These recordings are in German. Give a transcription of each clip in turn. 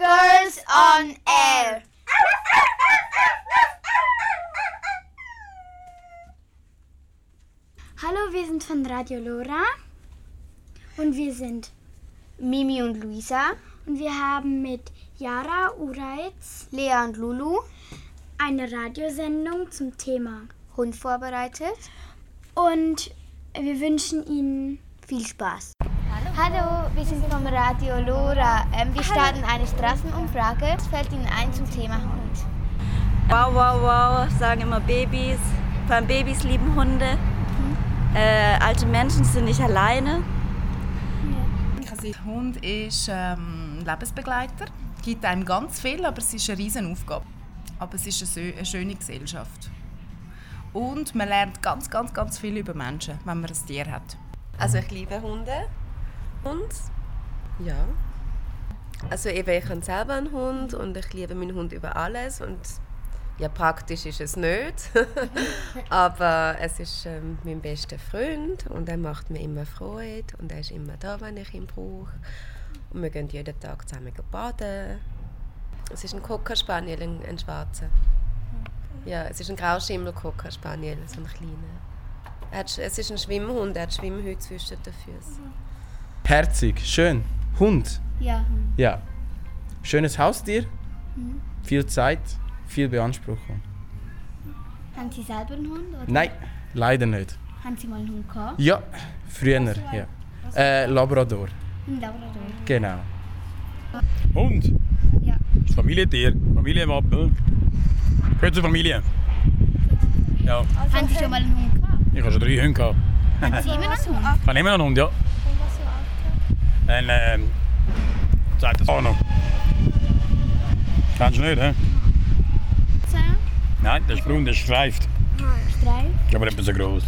Girls on Air. Hallo, wir sind von Radio Lora und wir sind Mimi und Luisa, und wir haben mit Yara Ureiz Lea und Lulu, eine Radiosendung zum Thema Hund vorbereitet. und wir wünschen Ihnen Viel Spaß. Hallo, wir sind vom Radio Lora. Ähm, wir starten eine Straßenumfrage. Was fällt Ihnen ein zum Thema Hund? Wow, wow, wow, sagen immer Babys. Vor allem Babys lieben Hunde. Äh, alte Menschen sind nicht alleine. Der Hund ist ähm, ein Lebensbegleiter, gibt einem ganz viel, aber es ist eine riesen Aufgabe. Aber es ist eine, eine schöne Gesellschaft. Und man lernt ganz, ganz, ganz viel über Menschen, wenn man ein Tier hat. Also ich liebe Hunde. Und ja. Also eben, ich habe selber einen Hund und ich liebe meinen Hund über alles. Und ja, praktisch ist es nicht. Aber es ist ähm, mein bester Freund und er macht mir immer Freude und er ist immer da, wenn ich ihn brauche. Und wir gehen jeden Tag zusammen baden. Es ist ein Cocker Spaniel, ein, ein schwarzer. Ja, es ist ein Grauschimmel Cocker Spaniel, so ein kleiner. Er hat, es ist ein Schwimmhund, er hat Schwimmhüte zwischen den Füßen. Herzig, schön. Hund. Ja. Ja. Schönes Haustier. Viel Zeit, viel Beanspruchung. Haben Sie selber einen Hund? Oder Nein, leider nicht. Haben Sie mal einen Hund gehabt? Ja, früher, ja. Äh, Labrador, Ein Labrador. genau. Hund? Ja. Das Familientier. Familienwappen. Gehört zur Familie. Ja, Haben Sie schon mal einen Hund gehabt? ich habe schon drei Hunde gehabt. Haben Sie immer noch einen Hund? Ich habe immer noch einen Hund, ja. Ein, ähm, sagt das auch noch. Kennst du nicht, hä? Zehn? Nein, das ist braun, das ist gestreift. Drei? Ich aber etwas so groß.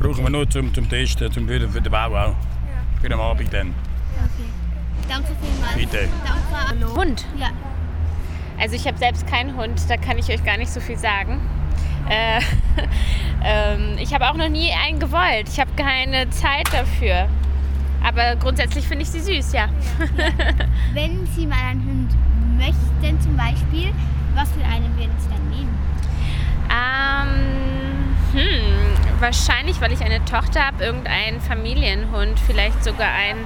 Brauchen wir nur zum, zum Testen, zum für, für den Bau auch. Für den Abend dann. Danke vielmals. Bitte. Danke. Hund. Ja. Also ich habe selbst keinen Hund, da kann ich euch gar nicht so viel sagen. Äh, ähm, ich habe auch noch nie einen gewollt. Ich habe keine Zeit dafür. Aber grundsätzlich finde ich sie süß, ja. Wenn Sie mal einen Hund möchten, zum Beispiel, was für einen würden Sie dann nehmen? Ähm, hm, wahrscheinlich, weil ich eine Tochter habe, irgendein Familienhund, vielleicht sogar ein,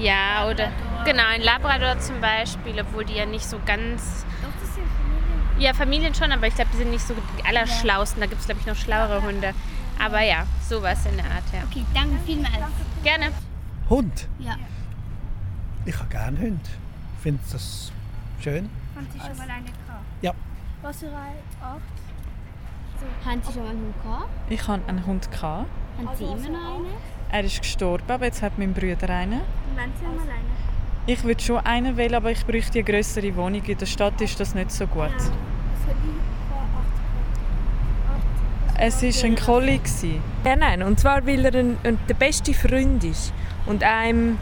ja, oder, genau, ein Labrador zum Beispiel, obwohl die ja nicht so ganz, Doch, das ist ja Familie. ja, Familien schon, aber ich glaube, die sind nicht so die allerschlausten, da gibt es, glaube ich, noch schlauere Hunde. Aber ja, sowas in der Art, ja. Okay, danke vielmals. Gerne. Hund? Ja. Ich habe gerne Hund. Ich finde das schön. Haben Sie schon mal eine gehabt? Ja. Was für eine Art? Haben Sie schon mal einen Hund gehabt? Ich hatte einen Hund. Gehabt. Haben Sie immer noch einen? Er ist gestorben, aber jetzt hat mein Bruder einen. Und wenn Sie mal einen? Ich würde schon einen wählen, aber ich bräuchte eine größere Wohnung. In der Stadt ist das nicht so gut. Es war ein gewesen. Ja, nein. Und zwar, weil er ein, ein, der beste Freund ist. Und einem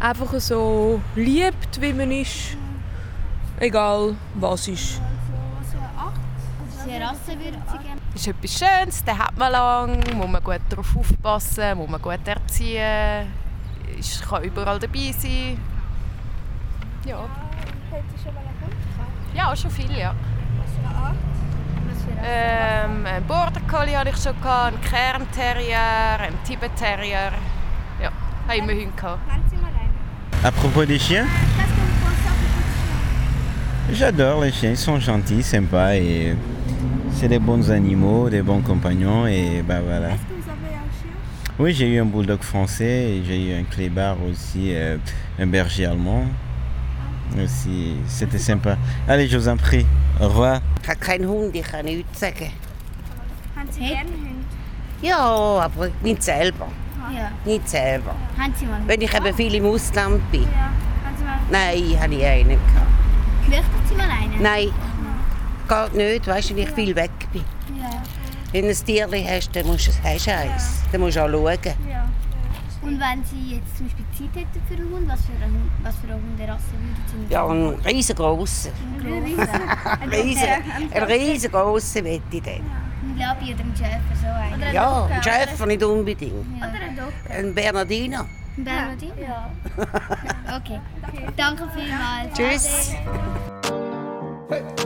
einfach so liebt, wie man ist. Egal, was ist. Gerne? ist etwas Schönes, den hat man lang, muss man gut darauf aufpassen, muss man gut erziehen, ist, kann überall dabei sein. Ja. Haben Sie schon mal einen Hund gehabt? Ja, schon viel, ja. Was für eine Art? Ähm, einen Border Collie hatte ich schon, einen Cairn Terrier, einen Tibet Terrier. Ja, habe immer Hunde gehabt. Haben Sie mal einen? À propos des chiens, j'adore les chiens, ils sont gentils, sympas et c'est des bons animaux, des bons compagnons et bah voilà. Est-ce que vous avez un chien? Oui, j'ai eu un bulldog français, et j'ai eu un clébard aussi, euh, un berger allemand. Aussi, c'était sympa. Allez, je vous en prie. Au revoir. Ich habe keinen Hund, ich kann nichts sagen. Haben Sie gerne einen Hund? Ja, aber nicht selber. Ja. Nicht selber. Haben Sie mal Wenn ich eben viel im Ausland bin. Ja. Haben Sie mal... Nein, habe ich einen gehabt. Möchten Sie mal einen? Nein, geht nicht, weißt du, wenn ich viel weg bin. Ja. Wenn du ein Tierchen hast, dann musst du hast du eins. Dann musst du auch schauen. ja. Und wenn Sie jetzt zum Beispiel Zeit hätten für einen Hund, was für eine, Hund, was für eine Hunderasse würden Sie nehmen? Ja, einen riesengroßen. Ein riesen. Ein riesen, ein riesengroßen möchte ich dann. Ein Labi oder ein Schäfer, so einen. Ja, ein Schäfer nicht unbedingt. Oder ein Doppel. Ein Bernardiner. Ein Bernardiner? Ja. okay. Danke vielmals. Tschüss. Havana,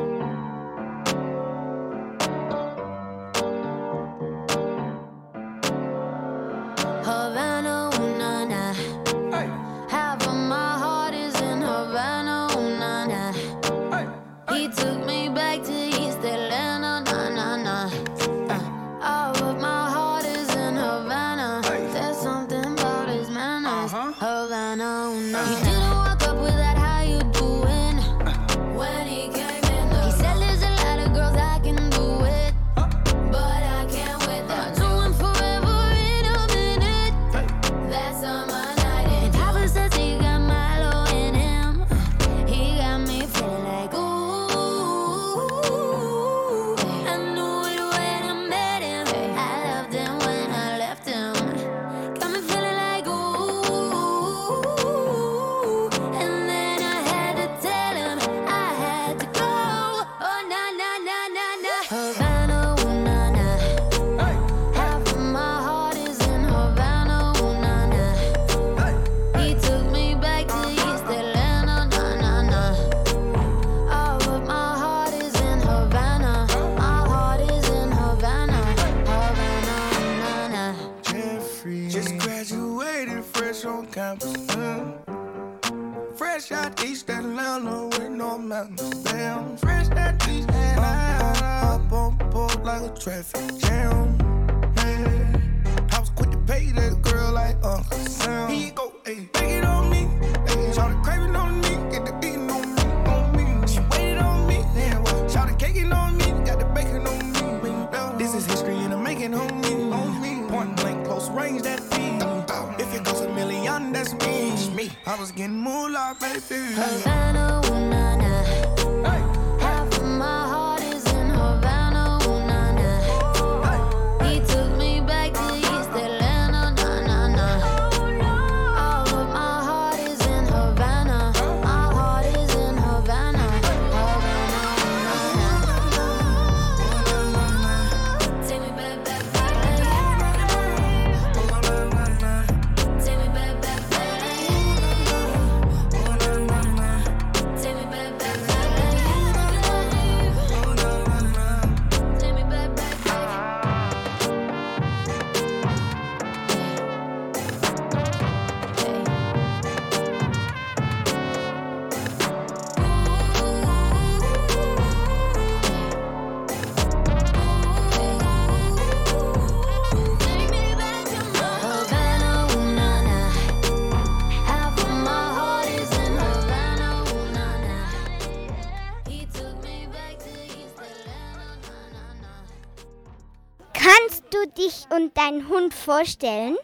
und deinen Hund vorstellen?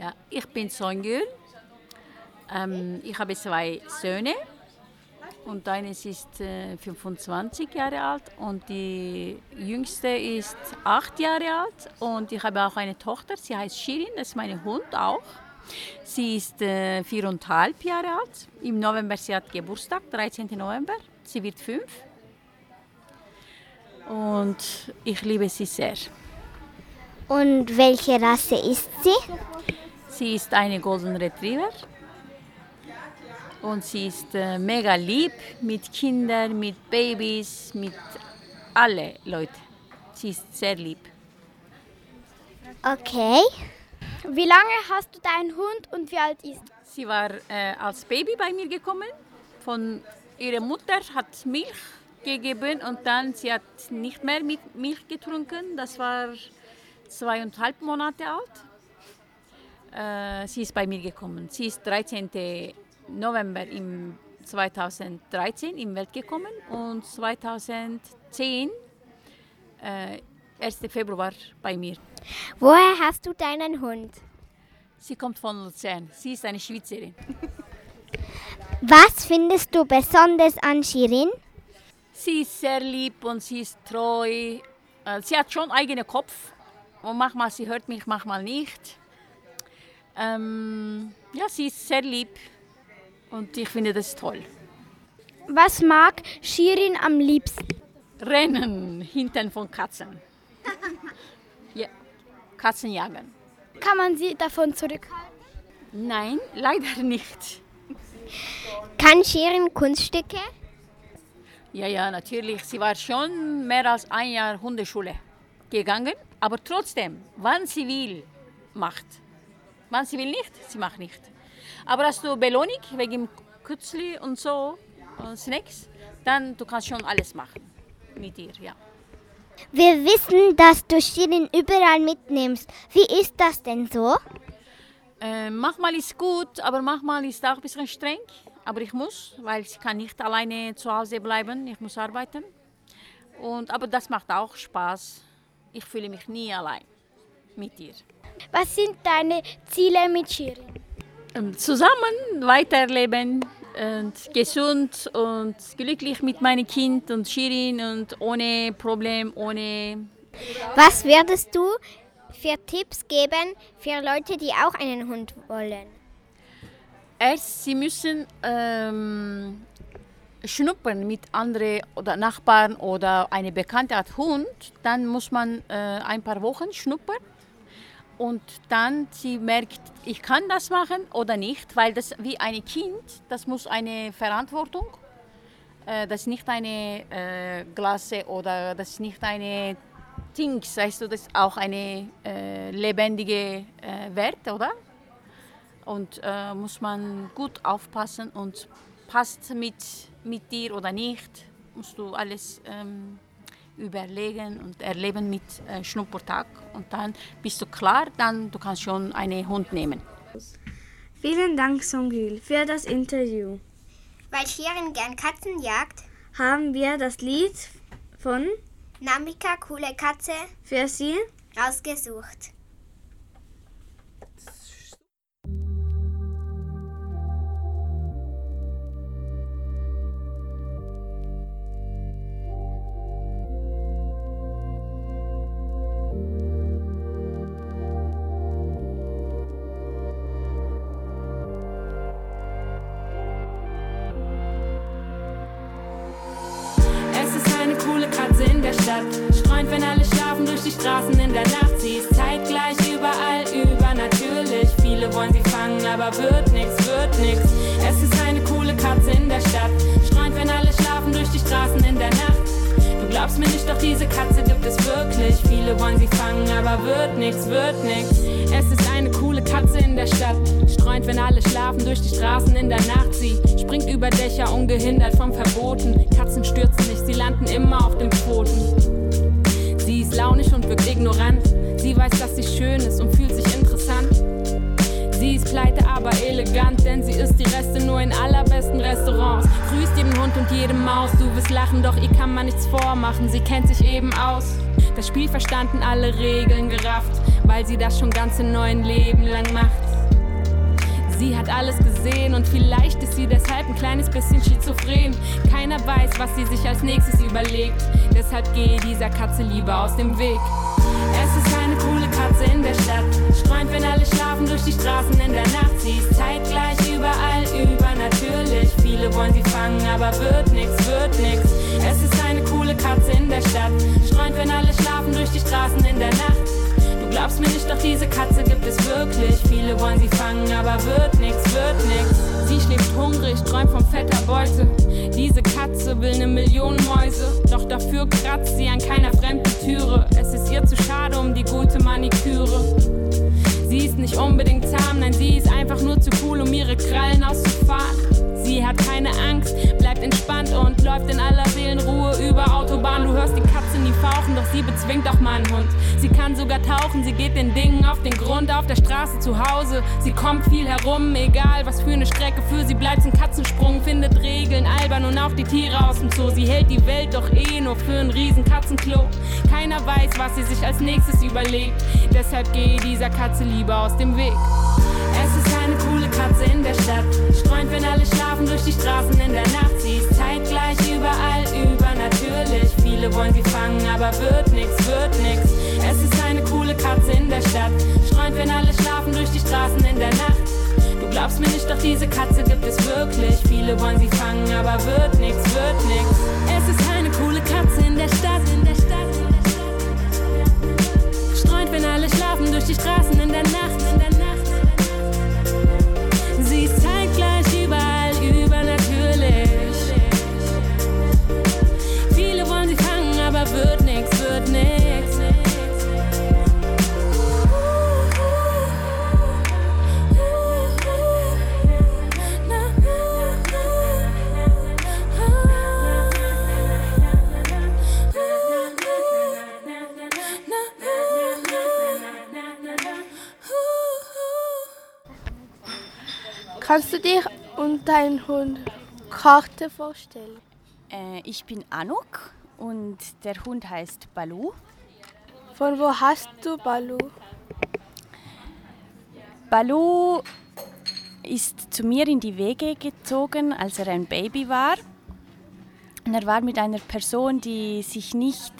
Ja, ich bin Songül. Ähm, ich habe zwei Söhne und eines ist äh, 25 Jahre alt und die jüngste ist 8 Jahre alt und ich habe auch eine Tochter, sie heißt Shirin, das ist mein Hund auch. Sie ist äh, viereinhalb Jahre alt. Im November sie hat Geburtstag, 13. November. Sie wird fünf. Und ich liebe sie sehr. Und welche Rasse ist sie? Sie ist eine Golden Retriever. Und sie ist äh, mega lieb mit Kindern, mit Babys, mit alle Leute. Sie ist sehr lieb. Okay. Wie lange hast du deinen Hund und wie alt ist Sie war äh, als Baby bei mir gekommen. Von ihrer Mutter hat Milch gegeben und dann sie hat nicht mehr mit Milch getrunken. Das war zweieinhalb Monate alt. Äh, sie ist bei mir gekommen. Sie ist 13. November im 2013 in Welt gekommen und 2010 äh, 1. Februar bei mir. Woher hast du deinen Hund? Sie kommt von Luzern. Sie ist eine Schweizerin. Was findest du besonders an Shirin? Sie ist sehr lieb und sie ist treu. Äh, Sie hat schon einen eigenen Kopf. Und manchmal sie hört mich, manchmal nicht. Ähm, ja, sie ist sehr lieb und ich finde das toll. Was mag Shirin am liebsten? Rennen hinten von Katzen. Ja, Katzen jagen. Kann man sie davon zurückhalten? Nein, leider nicht. Kann Shirin Kunststücke? Ja, ja, natürlich. Sie war schon mehr als ein Jahr Hundeschule gegangen, aber trotzdem, wann sie will, macht. Wann sie will nicht, sie macht nicht. Aber hast du Belohnung wegen Kützli und so, äh, Snacks, dann du kannst schon alles machen mit ihr, ja. Wir wissen, dass du Shirin überall mitnimmst. Wie ist das denn so? Äh, manchmal ist gut, aber manchmal ist auch ein bisschen streng. Aber ich muss, weil sie kann nicht alleine zu Hause bleiben. Ich muss arbeiten. Und, aber das macht auch Spaß. Ich fühle mich nie allein mit ihr. Was sind deine Ziele mit Shirin? Ähm, Zusammen weiterleben und gesund und glücklich mit meinem Kind und Shirin und ohne Problem, ohne Was würdest du für Tipps geben für Leute, die auch einen Hund wollen? Erst, sie müssen ähm, schnuppern mit anderen oder Nachbarn oder eine Bekannte hat Hund. Dann muss man äh, ein paar Wochen schnuppern und dann sie merkt, ich kann das machen oder nicht, weil das wie ein Kind, das muss eine Verantwortung. Äh, das ist nicht eine äh, Klasse oder das ist nicht eine Dings, weißt du, das ist auch eine äh, lebendige äh, Wert, oder? Und äh, muss man gut aufpassen und passt mit, mit dir oder nicht, musst du alles ähm, überlegen und erleben mit äh, Schnuppertag. Und dann bist du klar, dann du kannst schon einen Hund nehmen. Vielen Dank, Songül, für das Interview. Weil Shirin gern Katzen jagt, Haben wir das Lied von Namika, coole Katze, für Sie? rausgesucht. Straßen in der Nacht. Sie ist zeitgleich überall übernatürlich. Viele wollen sie fangen, aber wird nix, wird nix. Es ist eine coole Katze in der Stadt. Streunt, wenn alle schlafen durch die Straßen in der Nacht. Du glaubst mir nicht, doch diese Katze gibt es wirklich. Viele wollen sie fangen, aber wird nix, wird nix. Es ist eine coole Katze in der Stadt. Streunt, wenn alle schlafen durch die Straßen in der Nacht. Sie springt über Dächer ungehindert vom Verboten. Katzen stürzen nicht, sie landen immer auf den Pfoten. Sie ist launisch und wirkt ignorant. Sie weiß, dass sie schön ist und fühlt sich interessant. Sie ist pleite, aber elegant, denn sie isst die Reste nur in allerbesten Restaurants. Grüßt jeden Hund und jede Maus, du wirst lachen, doch ihr kann man nichts vormachen, sie kennt sich eben aus. Das Spiel verstanden, alle Regeln gerafft, weil sie das schon ganze neun Leben lang macht. Sie hat alles gesehen und vielleicht ist sie deshalb ein kleines bisschen schizophren. Keiner weiß, was sie sich als nächstes überlegt. Deshalb gehe dieser Katze lieber aus dem Weg. Es ist eine coole Katze in der Stadt. Streunt, wenn alle schlafen durch die Straßen in der Nacht. Sie ist zeitgleich überall übernatürlich. Viele wollen sie fangen, aber wird nix, wird nix. Es ist eine coole Katze in der Stadt. Streunt, wenn alle schlafen durch die Straßen in der Nacht. Glaubst mir nicht, doch diese Katze gibt es wirklich. Viele wollen sie fangen, aber wird nix, wird nix. Sie schläft hungrig, träumt von fetter Beute. Diese Katze will ne Million Mäuse. Doch dafür kratzt sie an keiner fremden Türe. Es ist ihr zu schade um die gute Maniküre. Sie ist nicht unbedingt zahm, nein, sie ist einfach nur zu cool, um ihre Krallen auszufahren. Sie hat keine Angst, bleibt entspannt und läuft in aller Seelenruhe über Autobahn. Du hörst die Katze nie fauchen, doch sie bezwingt auch mal einen Hund. Sie kann sogar tauchen, sie geht den Dingen auf den Grund, auf der Straße zu Hause. Sie kommt viel herum, egal was für eine Strecke für sie bleibt ein Katzensprung, findet Regeln, albern und auch die Tiere aus dem Zoo. Sie hält die Welt doch eh nur für ein riesen Katzenklo. Keiner weiß, was sie sich als nächstes überlegt, deshalb gehe dieser Katze lieber aus dem Weg. Eine coole Katze in der Stadt. Streunt, wenn alle schlafen durch die Straßen in der Nacht. Sie ist zeitgleich überall übernatürlich. Viele wollen sie fangen, aber wird nix, wird nix. Es ist eine coole Katze in der Stadt. Streunt, wenn alle schlafen durch die Straßen in der Nacht. Du glaubst mir nicht, doch diese Katze gibt es wirklich. Viele wollen sie fangen, aber wird nix, wird nix. Es ist eine coole Katze in der Stadt, in der Stadt. Streunt, wenn alle schlafen durch die Straßen in der Nacht, in der Nacht. Deinen Hund Karte vorstellen? Äh, ich bin Anuk und der Hund heißt Balu. Von wo hast du Balu? Balu ist zu mir in die Wege gezogen, als er ein Baby war. Und er war mit einer Person, die sich nicht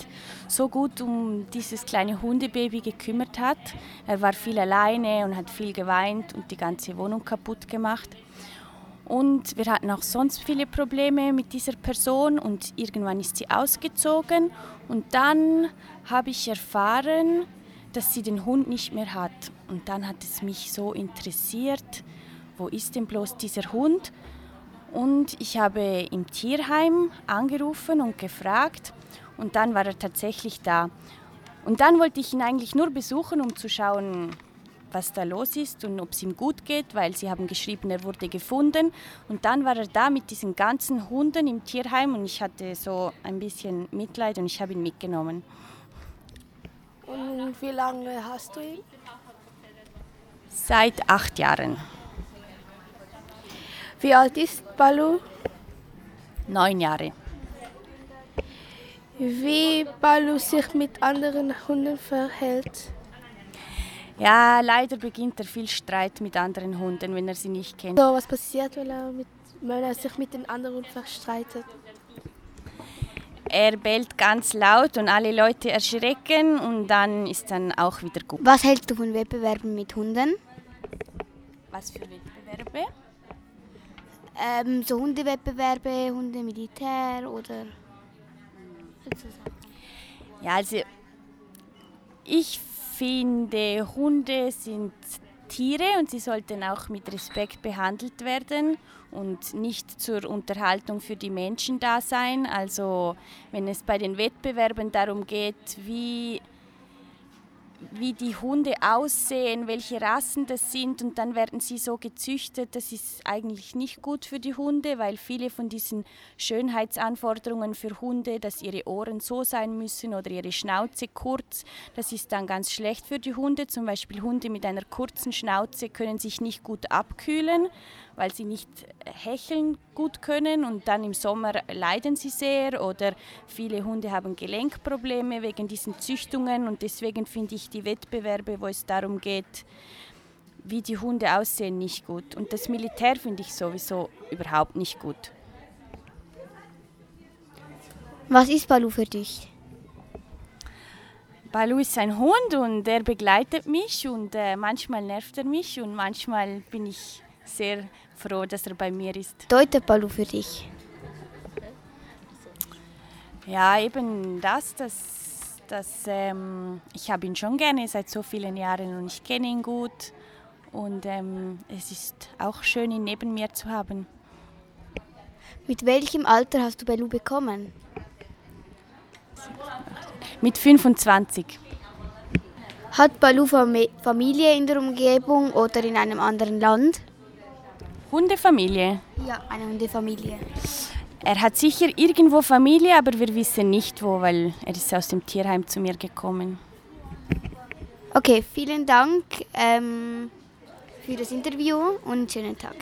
so gut um dieses kleine Hundebaby gekümmert hat. Er war viel alleine und hat viel geweint und die ganze Wohnung kaputt gemacht. Und wir hatten auch sonst viele Probleme mit dieser Person und irgendwann ist sie ausgezogen und dann habe ich erfahren, dass sie den Hund nicht mehr hat. Und dann hat es mich so interessiert, wo ist denn bloß dieser Hund? Und ich habe im Tierheim angerufen und gefragt und dann war er tatsächlich da. Und dann wollte ich ihn eigentlich nur besuchen, um zu schauen, was da los ist und ob es ihm gut geht, weil sie haben geschrieben, er wurde gefunden. Und dann war er da mit diesen ganzen Hunden im Tierheim und ich hatte so ein bisschen Mitleid und ich habe ihn mitgenommen. Und wie lange hast du ihn? Seit acht Jahren. Wie alt ist Balu? Neun Jahre. Wie Balu sich mit anderen Hunden verhält? Ja, leider beginnt er viel Streit mit anderen Hunden, wenn er sie nicht kennt. So, was passiert, wenn er, mit, wenn er sich mit den anderen Hunden verstreitet? Er bellt ganz laut und alle Leute erschrecken und dann ist dann auch wieder gut. Was hältst du von Wettbewerben mit Hunden? Was für Wettbewerbe? Ähm, so Hundewettbewerbe, Hundemilitär oder Ja, also ich finde, Hunde sind Tiere und sie sollten auch mit Respekt behandelt werden und nicht zur Unterhaltung für die Menschen da sein. Also wenn es bei den Wettbewerben darum geht, wie wie die Hunde aussehen, welche Rassen das sind und dann werden sie so gezüchtet. Das ist eigentlich nicht gut für die Hunde, weil viele von diesen Schönheitsanforderungen für Hunde, dass ihre Ohren so sein müssen oder ihre Schnauze kurz, das ist dann ganz schlecht für die Hunde. Zum Beispiel Hunde mit einer kurzen Schnauze können sich nicht gut abkühlen, weil sie nicht hecheln gut können und dann im Sommer leiden sie sehr oder viele Hunde haben Gelenkprobleme wegen diesen Züchtungen und deswegen finde ich die Wettbewerbe, wo es darum geht, wie die Hunde aussehen, nicht gut. Und das Militär finde ich sowieso überhaupt nicht gut. Was ist Balu für dich? Balu ist ein Hund und er begleitet mich und äh, manchmal nervt er mich und manchmal bin ich sehr froh, dass er bei mir ist. Deutet Balu für dich? Ja, eben das, dass, dass ähm, ich habe ihn schon gerne seit so vielen Jahren und ich kenne ihn gut und ähm, es ist auch schön, ihn neben mir zu haben. Mit welchem Alter hast du Balu bekommen? Mit 25. Hat Balu Familie in der Umgebung oder in einem anderen Land? Hundefamilie? Ja, eine Hundefamilie. Er hat sicher irgendwo Familie, aber wir wissen nicht wo, weil er ist aus dem Tierheim zu mir gekommen. Okay, vielen Dank ähm, für das Interview und einen schönen Tag.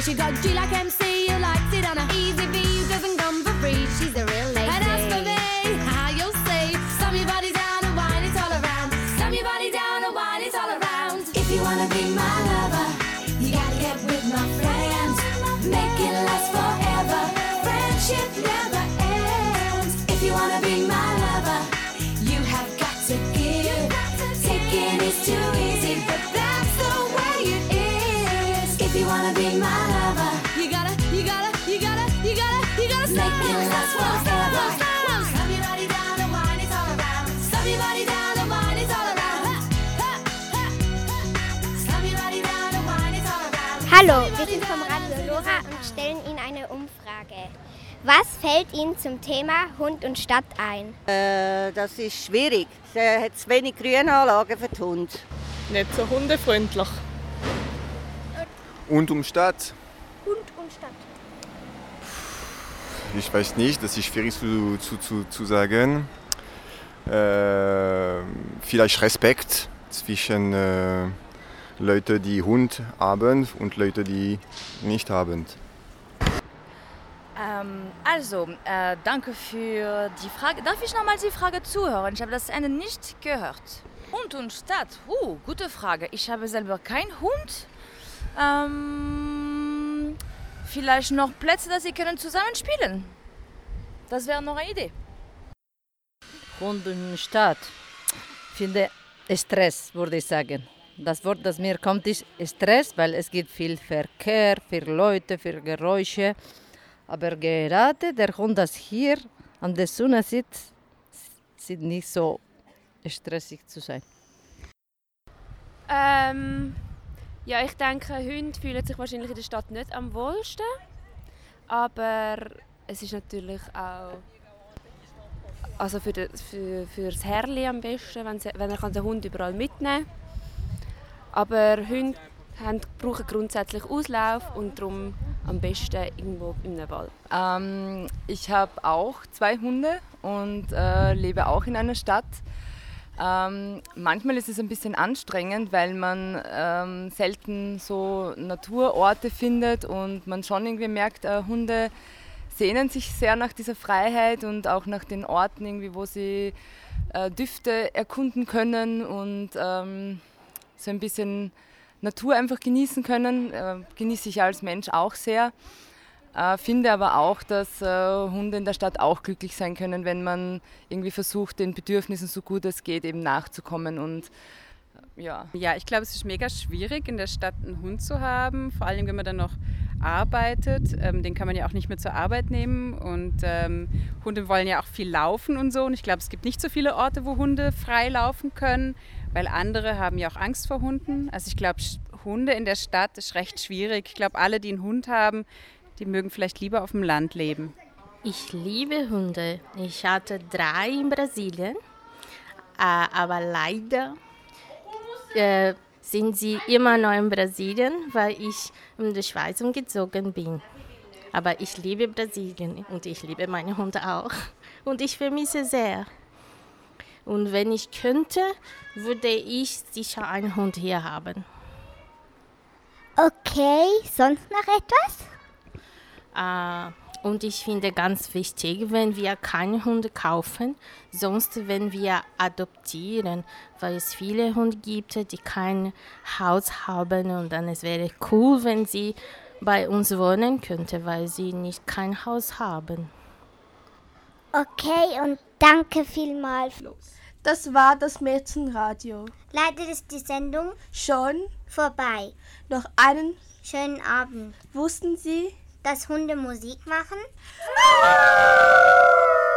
say she got G like MC. Sind vom Radio Lora und stellen Ihnen eine Umfrage. Was fällt Ihnen zum Thema Hund und Stadt ein? Äh, das ist schwierig. Es hat zu wenig Grünanlagen für die Hunde. Nicht so hundefreundlich. Und um Stadt? Hund und Stadt. Ich weiß nicht, das ist schwierig zu, zu, zu, zu sagen. Äh, vielleicht Respekt zwischen äh, Leuten, die Hund haben und Leute, die nicht haben. Ähm, also, äh, danke für die Frage. Darf ich nochmal die Frage zuhören? Ich habe das Ende nicht gehört. Hund und Stadt? Uh, gute Frage. Ich habe selber keinen Hund. Ähm, vielleicht noch Plätze, dass sie können zusammen spielen. Das wäre noch eine Idee. Hund und Stadt. Finde Stress, würde ich sagen. Das Wort, das mir kommt, ist Stress, weil es gibt viel Verkehr, viele Leute, viele Geräusche. Aber gerade der Hund, das hier an der Sonne sitzt, sieht nicht so stressig zu sein. Ähm, ja, ich denke, Hunde fühlen sich wahrscheinlich in der Stadt nicht am wohlsten. Aber es ist natürlich auch also für, für, für das Herrli am besten, wenn, sie, wenn er kann den Hund überall mitnehmen kann. Aber Hunde haben, brauchen grundsätzlich Auslauf und darum am besten irgendwo einem Wald. Ähm, ich habe auch zwei Hunde und äh, lebe auch in einer Stadt. Ähm, manchmal ist es ein bisschen anstrengend, weil man ähm, selten so Naturorte findet und man schon irgendwie merkt, äh, Hunde sehnen sich sehr nach dieser Freiheit und auch nach den Orten, irgendwie, wo sie äh, Düfte erkunden können und ähm, so ein bisschen Natur einfach genießen können. Äh, genieße ich als Mensch auch sehr. Äh, finde aber auch, dass äh, Hunde in der Stadt auch glücklich sein können, wenn man irgendwie versucht, den Bedürfnissen so gut es geht eben nachzukommen und äh, ja. Ja, ich glaube, es ist mega schwierig, in der Stadt einen Hund zu haben, vor allem wenn man dann noch arbeitet. Ähm, den kann man ja auch nicht mehr zur Arbeit nehmen und ähm, Hunde wollen ja auch viel laufen und so. Und ich glaube, es gibt nicht so viele Orte, wo Hunde frei laufen können, weil andere haben ja auch Angst vor Hunden. Also ich glaube, Hunde in der Stadt ist recht schwierig. Ich glaube, alle, die einen Hund haben, die mögen vielleicht lieber auf dem Land leben. Ich liebe Hunde. Ich hatte drei in Brasilien, äh, aber leider äh, sind sie immer noch in Brasilien, weil ich in die Schweiz umgezogen bin. Aber ich liebe Brasilien und ich liebe meine Hunde auch. Und ich vermisse sehr. Und wenn ich könnte, würde ich sicher einen Hund hier haben. Okay, sonst noch etwas? Äh, und ich finde ganz wichtig, wenn wir keine Hunde kaufen, sonst wenn wir adoptieren, weil es viele Hunde gibt, die kein Haus haben und dann es wäre cool, wenn sie bei uns wohnen könnte, weil sie nicht kein Haus haben. Okay, und danke vielmals. Das war das Mädchenradio. Leider ist die Sendung schon vorbei. Noch einen schönen Abend. Wussten Sie, dass Hunde Musik machen? Ah!